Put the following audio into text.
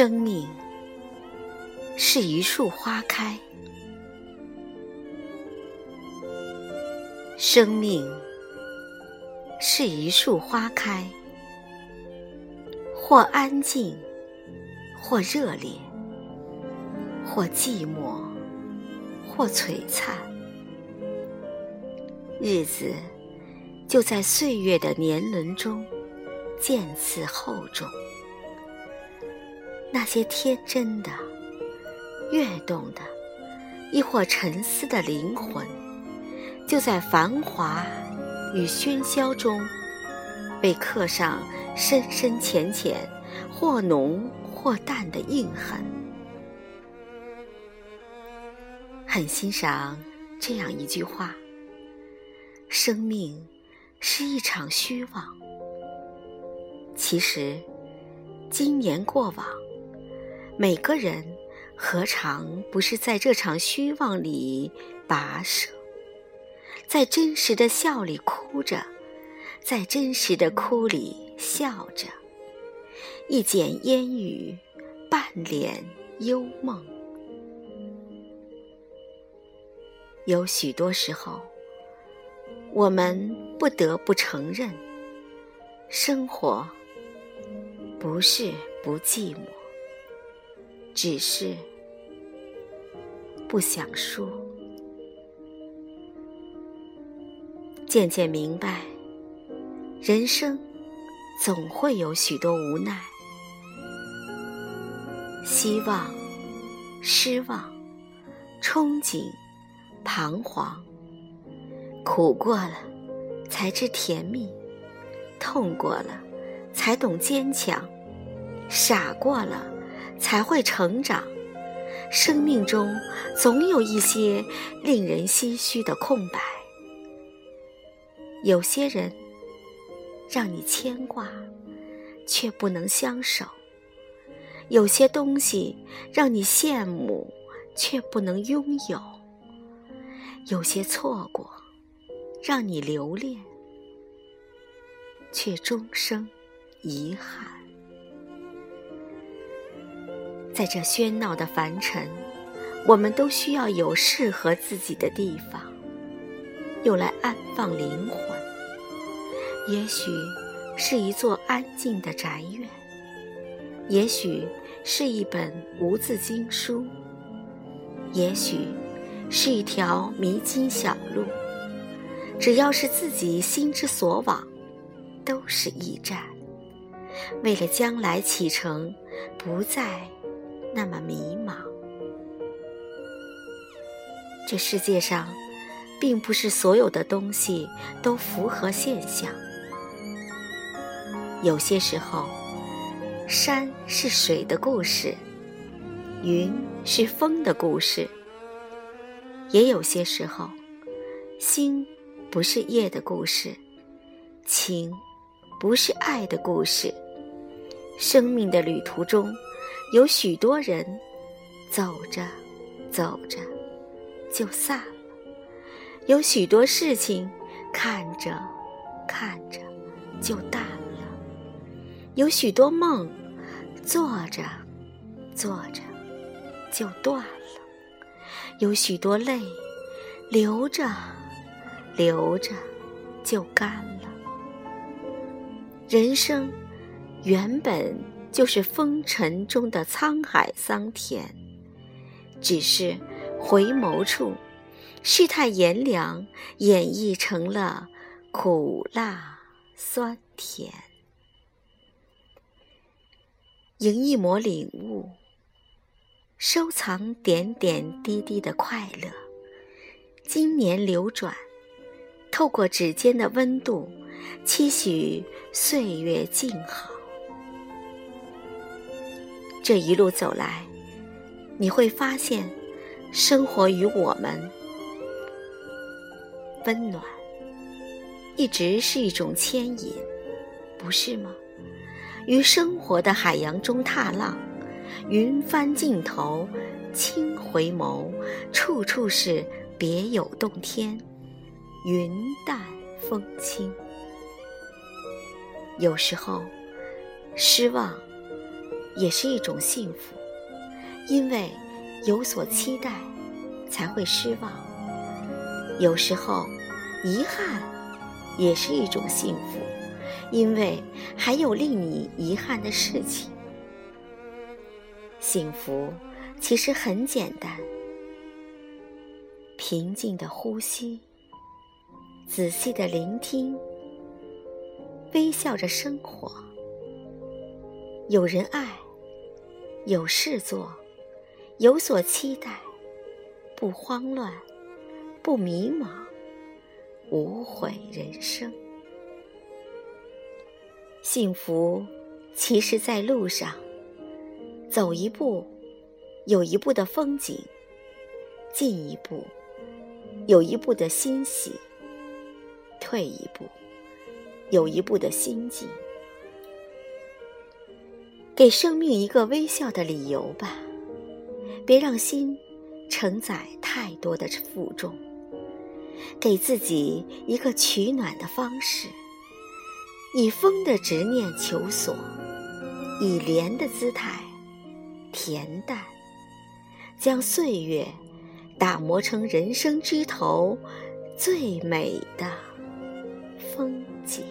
生命是一树花开，生命是一树花开，或安静，或热烈，或寂寞，或璀璨。日子就在岁月的年轮中渐次厚重。那些天真的、跃动的，亦或沉思的灵魂，就在繁华与喧嚣中，被刻上深深浅浅、或浓或淡的印痕。很欣赏这样一句话：“生命是一场虚妄。”其实，今年过往。每个人何尝不是在这场虚妄里跋涉，在真实的笑里哭着，在真实的哭里笑着，一剪烟雨，半帘幽梦。有许多时候，我们不得不承认，生活不是不寂寞。只是不想说，渐渐明白，人生总会有许多无奈、希望、失望、憧憬、彷徨，苦过了才知甜蜜，痛过了才懂坚强，傻过了。才会成长。生命中总有一些令人唏嘘的空白。有些人让你牵挂，却不能相守；有些东西让你羡慕，却不能拥有；有些错过让你留恋，却终生遗憾。在这喧闹的凡尘，我们都需要有适合自己的地方，用来安放灵魂。也许是一座安静的宅院，也许是一本无字经书，也许是一条迷津小路。只要是自己心之所往，都是驿站。为了将来启程，不再。那么迷茫。这世界上，并不是所有的东西都符合现象。有些时候，山是水的故事，云是风的故事；也有些时候，星不是夜的故事，情不是爱的故事。生命的旅途中。有许多人走着走着就散了，有许多事情看着看着就淡了，有许多梦做着做着就断了，有许多泪流着流着就干了。人生原本。就是风尘中的沧海桑田，只是回眸处，世态炎凉演绎成了苦辣酸甜。迎一抹领悟，收藏点点滴滴的快乐。今年流转，透过指尖的温度，期许岁月静好。这一路走来，你会发现，生活与我们温暖，一直是一种牵引，不是吗？于生活的海洋中踏浪，云帆尽头，轻回眸，处处是别有洞天，云淡风轻。有时候，失望。也是一种幸福，因为有所期待，才会失望。有时候，遗憾也是一种幸福，因为还有令你遗憾的事情。幸福其实很简单，平静的呼吸，仔细的聆听，微笑着生活。有人爱，有事做，有所期待，不慌乱，不迷茫，无悔人生。幸福其实，在路上，走一步，有一步的风景；进一步，有一步的欣喜；退一步，有一步的心境。给生命一个微笑的理由吧，别让心承载太多的负重。给自己一个取暖的方式，以风的执念求索，以莲的姿态恬淡，将岁月打磨成人生枝头最美的风景。